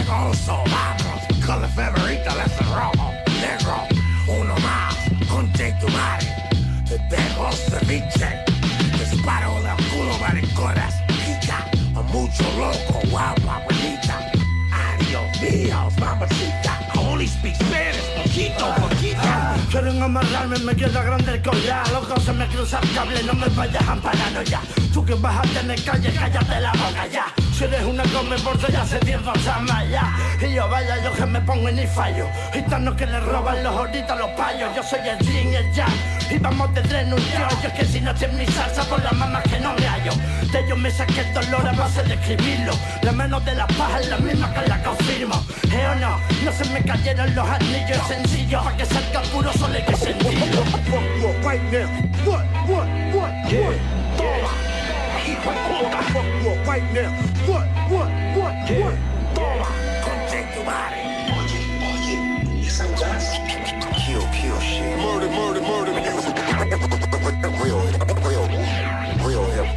Vamos, con favorita negro, uno más, tu madre, te dejo ceviche, disparo culo mucho loco, Dios mamacita, I only speak Spanish, poquito, poquita. Quieren amarrarme, me queda grande el collar Loco, se me cruza el cable, no me vayas amparando ya. Tú que vas a tener calle, cállate la boca ya. Si eres una come por ya hace tiempo más ya. Y yo vaya, yo que me pongo y ni fallo. Gitanos que le roban los ahorita los payos. Yo soy el yin el yang. Y vamos de tren un yo Yo es que si no estoy en mi salsa por las mamas que no me hallo De ellos me saqué el dolor a base de escribirlo La menos de la paja es la misma que la confirmo ¿Eh o no? No se me cayeron los anillos sencillos Pa' que salga puro solo hay que sentirlo right now. What, what, what, yeah. Toma. Fuck you up right now. What, what, what, what? Toma. Conche tu madre. Oye, oye, esa. Kill, kill shit. Murder, murder, murder.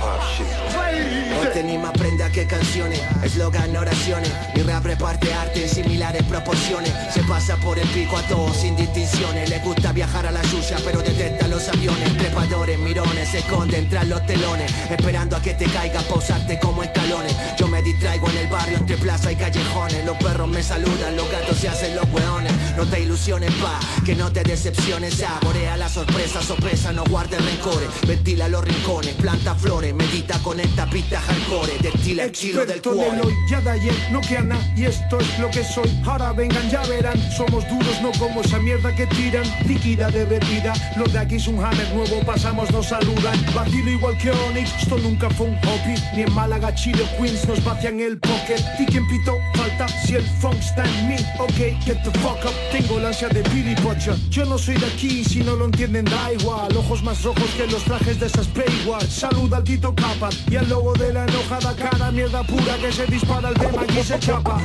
Hip hop shit. Hoy ni más prenda que canciones, eslogan oraciones. Mi rap reparte arte en similares proporciones. Se pasa por el pico a todos sin distinciones. Le gusta viajar a la suya, pero detesta los aviones. Trepadores, mirones, se esconden tras los telones. Esperando a que te caiga, pausarte como escalones. Yo me distraigo en el barrio entre plaza y callejones. Los perros me saludan, los gatos se hacen los hueones. No te ilusiones, pa, que no te decepciones. Saborea la sorpresa, sorpresa, no guardes rencores. Ventila los rincones, planta flores, medita con esta pista hardcore. Destila chilo del cuore. ya de ayer, no queda nada y esto es lo que soy. Ahora vengan, ya verán, somos duros, no como esa mierda que tiran. Líquida derretida, lo de aquí es un hammer nuevo, pasamos, nos saludan. Vacilo igual que Onyx, esto nunca fue un hobby. Ni en Málaga, Chile, Queens nos vacian el pocket. ¿Y quién pito? Falta si el funk está en mí. Ok, get the fuck up, tengo la ansia de Billy Butcher. Yo no soy de aquí, si no lo entienden da igual. Ojos más rojos que los trajes de esas Baywatch. Saluda al Tito Capa y al lobo de la enojada cara. Mierda pura que se dispara al tema y se chapa.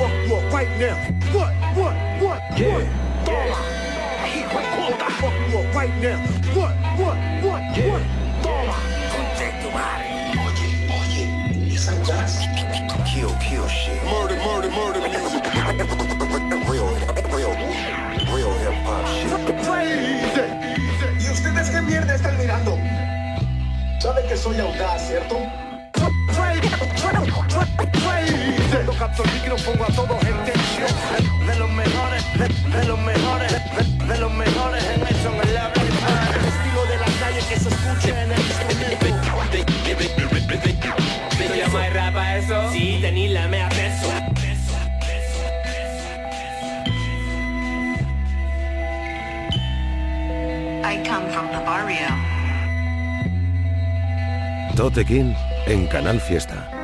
Right now. What, what, what, Yeah. Toma. Hijo de puta. Fuck you up right now. What, what, what, what? Toma. Conche tu madre. Kill, kill shit. Murder, murder, murder music. real, real, real hip hop shit. ¿Y ustedes qué mierda están mirando? Saben que soy audaz, ¿cierto? Cuando capto el micrófono a todos en tensión De los mejores, de, de los mejores de, de los mejores en eso en habla hispana. El estilo de la calle que se escucha en el instrumento ¿Me llamáis rap a eso? Sí, tenéis la mea. I come from the barrio. Tote King en Canal Fiesta.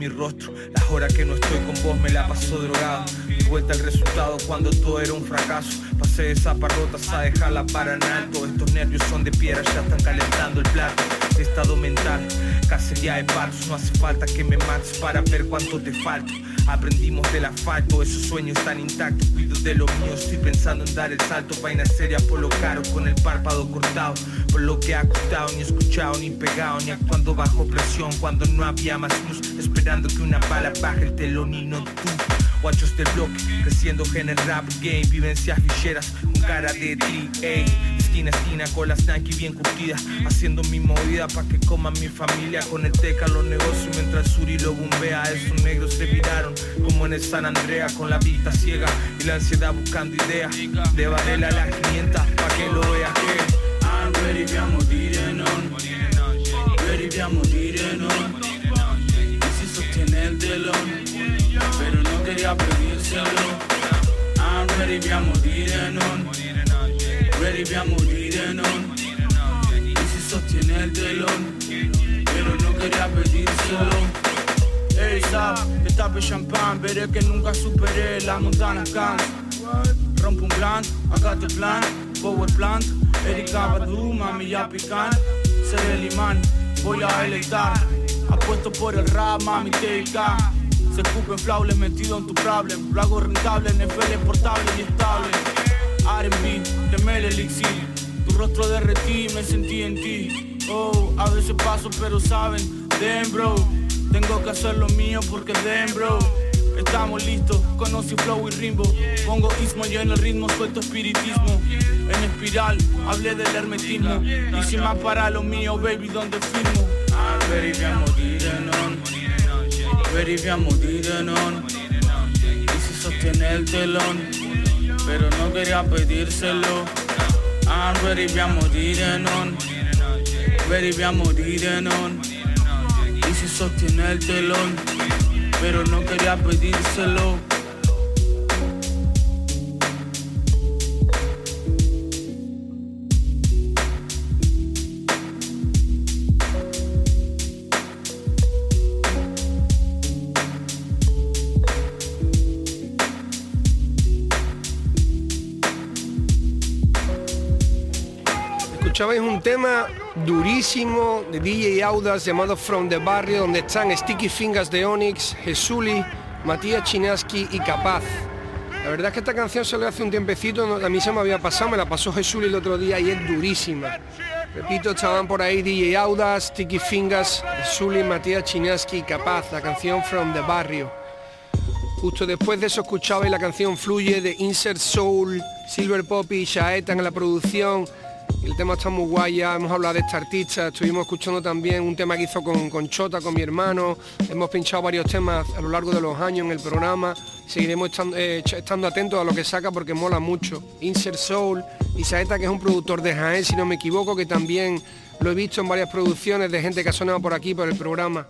Mi rostro. Las horas que no estoy con vos me la paso drogado. Y vuelta el resultado cuando todo era un fracaso. Pasé de zaparrotas a dejarla para en alto. Estos nervios son de piedra, ya están calentando el plato. Estado mental, cacería de palos. No hace falta que me mates para ver cuánto te falta. Aprendimos del asfalto, esos sueños están intactos. Cuido de lo mío, estoy pensando en dar el salto. Vaina seria por lo caro, con el párpado cortado. Por lo que ha costado, ni escuchado, ni pegado, ni actuando bajo presión. Cuando no había más luz, esperando que una bala baje el telón y no tú. Guachos del bloque, creciendo en el rap game, vivencias villeras, con cara de DA. Esquina a esquina con las Nike bien curtidas, haciendo mi movida pa' que coman mi familia. Con el teca los negocios mientras el suri lo bombea. Esos negros se viraron como en el San Andrea con la vista ciega y la ansiedad buscando ideas. De Varela a las 500 pa' que lo veas que. I'm Ready, Pero no quería pedírselo. I'm ready, viamo dire non Ready, viamo dire non Y si sostiene el telón Pero no quería pedírselo. Ey, sap, destape champán Veré que nunca superé la montana cansa Rompo un blunt, acá te plan, power plant. Erika Badu, mami ya pican. Seré el imán, voy a electar. Apuesto por el rap, mami TK Se escupe flauble metido en tu problem. Lo hago rentable, NFL portable y estable. R&B, quemé el elixir. Tu rostro derretí, me sentí en ti. Oh, a veces paso pero saben Damn bro, tengo que hacer lo mío porque damn bro. Estamos listos, conocí flow y rimbo Pongo ismo y en el ritmo suelto espiritismo. En espiral, hablé del hermetismo. Y si más para lo mío, baby, ¿dónde firmo? Verifiamo dire non Y si sostiene el telón Pero no quería pedírselo. Ah, verifiamo dire non Verifiamo dire non Y si sostiene el telón pero no quería pedírselo. Un tema durísimo de DJ Audas llamado From the Barrio, donde están Sticky Fingers de Onyx, Jesuli, Matías Chinaski y Capaz. La verdad es que esta canción salió hace un tiempecito, a mí se me había pasado, me la pasó Jesuli el otro día y es durísima. Repito, estaban por ahí DJ Audas, Sticky Fingers, Jesuli, Matías Chinaski y Capaz, la canción From the Barrio. Justo después de eso escuchabais la canción Fluye de Insert Soul, Silver Poppy y Shaetan en la producción. El tema está muy guay, ya hemos hablado de esta artista, estuvimos escuchando también un tema que hizo con, con Chota, con mi hermano, hemos pinchado varios temas a lo largo de los años en el programa, seguiremos estando, eh, estando atentos a lo que saca porque mola mucho. Insert Soul y Saeta, que es un productor de Jaén, si no me equivoco, que también lo he visto en varias producciones de gente que ha sonado por aquí, por el programa.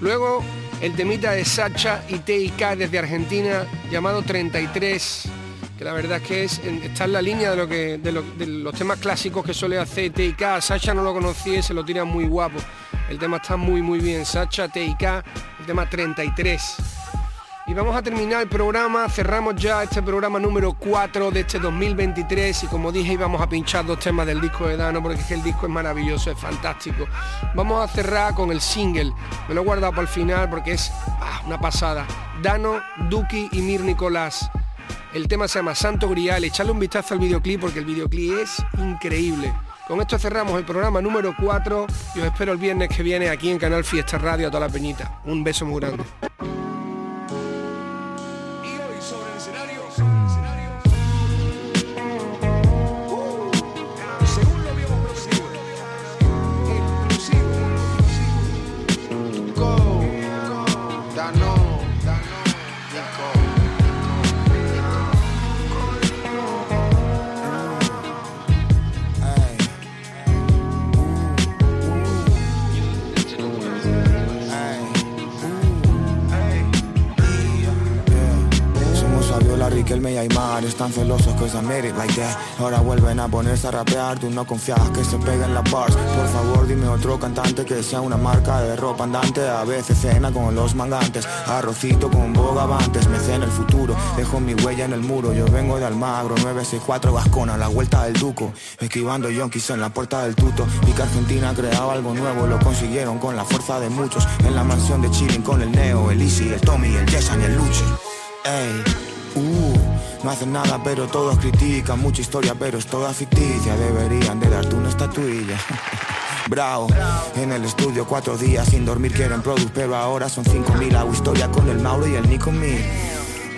Luego, el temita de Sacha y TIK desde Argentina, llamado 33, que la verdad es que es, está en la línea de, lo que, de, lo- de los temas clásicos que suele hacer TIK. Sacha no lo conocía y se lo tira muy guapo. El tema está muy muy bien. Sacha, TIK, el tema 33. Y vamos a terminar el programa, cerramos ya este programa número 4 de este 2023 y como dije íbamos a pinchar dos temas del disco de Dano porque es que el disco es maravilloso, es fantástico. Vamos a cerrar con el single, me lo he guardado para el final porque es ah, una pasada. Dano, Duki y Mir Nicolás. El tema se llama Santo Grial, echarle un vistazo al videoclip porque el videoclip es increíble. Con esto cerramos el programa número 4 y os espero el viernes que viene aquí en Canal Fiesta Radio a toda la peñita. Un beso muy grande. Hombres tan celosos que se made it like that. Ahora vuelven a ponerse a rapear Tú no confiabas que se peguen las bars. Por favor dime otro cantante que sea una marca de ropa andante. A veces cena con los mangantes Arrocito con bogavantes. Me cena el futuro Dejo mi huella en el muro. Yo vengo de Almagro 964 Vascona La vuelta del Duco. Esquivando yonkis en la puerta del tuto. Y que Argentina creaba algo nuevo Lo consiguieron con la fuerza de muchos. En la mansión de Chilling con el Neo El Easy, el Tommy, el Jason y el Luchi Ey, no hacen nada pero todos critican. Mucha historia pero es toda ficticia. Deberían de darte una estatuilla. Bravo, en el estudio cuatro días sin dormir quieren product Pero ahora son cinco mil. Hago historia con el Mauro y el Nico Mil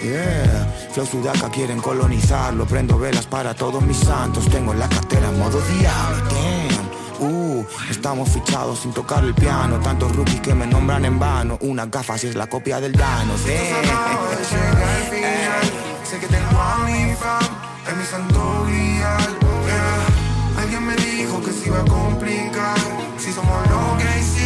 Yeah, Flow Sudaca quieren colonizarlo. Prendo velas para todos mis santos. Tengo la cartera modo diablo. Damn, uh, estamos fichados sin tocar el piano. Tantos rookies que me nombran en vano. Una gafa si es la copia del Dano Sé que tengo a mi fam, es mi santo grial yeah. Alguien me dijo que se iba a complicar Si somos lo que hicimos,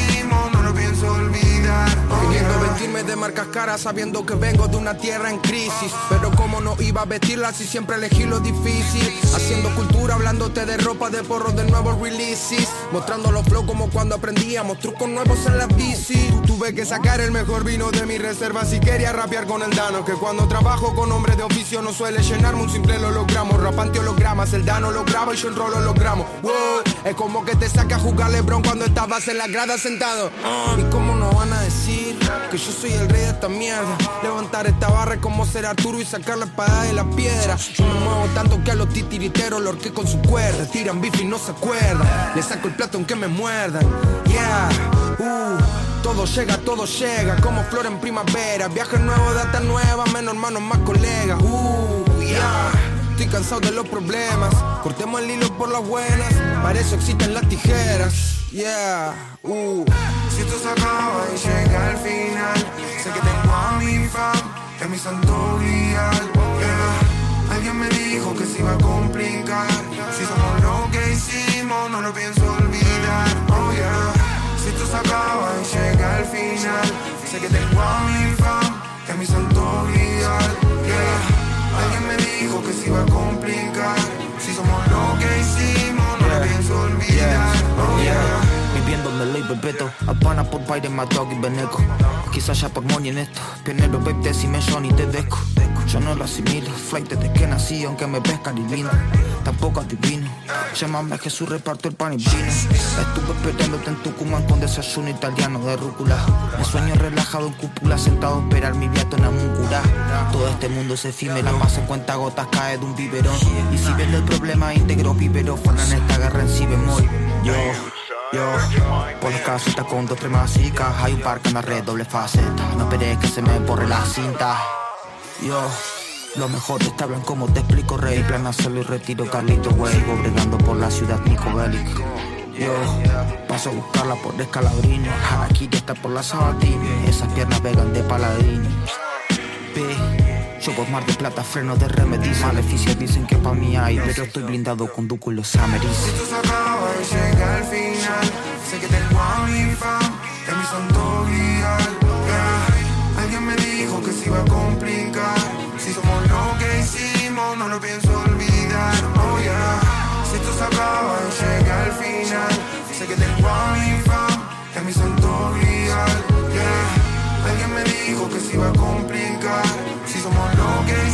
vestirme de marcas caras sabiendo que vengo de una tierra en crisis. Pero como no iba a vestirla si siempre elegí lo difícil. Haciendo cultura, hablándote de ropa, de porros, de nuevos releases. Mostrando los flow como cuando aprendíamos trucos nuevos en las bici. Tuve que sacar el mejor vino de mi reserva si quería rapear con el Dano. Que cuando trabajo con hombres de oficio no suele llenarme un simple hologramo. Rapante hologramas, el Dano lo graba y yo enrolo hologramo. Wow, Es como que te saca a jugar Lebron cuando estabas en la grada sentado. Ah, ¿Y cómo no van a decir que yo soy el rey de esta mierda? Levantar esta barra como ser Arturo y sacar la espada de la piedra Yo me muevo tanto que a los titiriteros lo horqué con su cuerda Tiran bife y no se acuerdan Le saco el plato aunque me muerdan Yeah, uh todo llega, todo llega, como flor en primavera. Viaje nuevo, data nueva, menos hermanos, más colegas. Uh, yeah. Estoy cansado de los problemas. Cortemos el hilo por las buenas. Para eso existen las tijeras. Yeah, uh. Si esto se acaba y llega al final Sé que tengo a mi fam, es mi santo grial yeah. Alguien me dijo que se iba a complicar Si somos lo que hicimos, no lo pienso olvidar Oh yeah Si esto se acaba y llega al final Sé que tengo a mi fam, es mi santo grial yeah. Dijo que se iba a complicar. Si somos lo que hicimos, no lo pienso olvidar. Oh yeah Viviendo en ley Bebeto Habana por Biden, Mad Dog y Beneco. Quizás ya por money en esto Pionero, babe, decime Johnny, te deco Yo no lo asimilo Flight desde que nací Aunque me ves lindo. Tampoco adivino Llámame Jesús, reparto el pan y vino. Estuve esperándote en Tucumán Con desayuno italiano de rúcula. Me sueño relajado en cúpula Sentado a esperar mi viato en Amuncurá. Todo este mundo es efímero Más en cuenta gotas cae de un biberón. Y si ves el problema íntegro Vivero fuera en esta guerra en si bemol Yo yo, por las casitas con dos, tres masicas Hay un parque en la red, doble faceta. No esperes que se me borre la cinta. Yo, lo mejor te hablan como te explico, rey. Plan hacerlo y retiro, Carlito, güey. Bregando por la ciudad, Nico Yo, paso a buscarla por Descalabrini Aquí ya está por la Sabatini. Esas piernas vegan de paladini P yo por mar de plata, freno de remedies Maleficios dicen que pa' mí hay Pero estoy blindado con Duco y los Ameris. Esto se acaba y llega al final. Sé que tengo a mi fam, es mi santo grial yeah. Alguien me dijo que se iba a complicar. Si somos lo que hicimos, no lo pienso olvidar. Oh yeah. Si esto se acaba y llega al final. Sé que tengo a mi fam, es mi santo grial yeah. Alguien me dijo que se iba a complicar somos lo que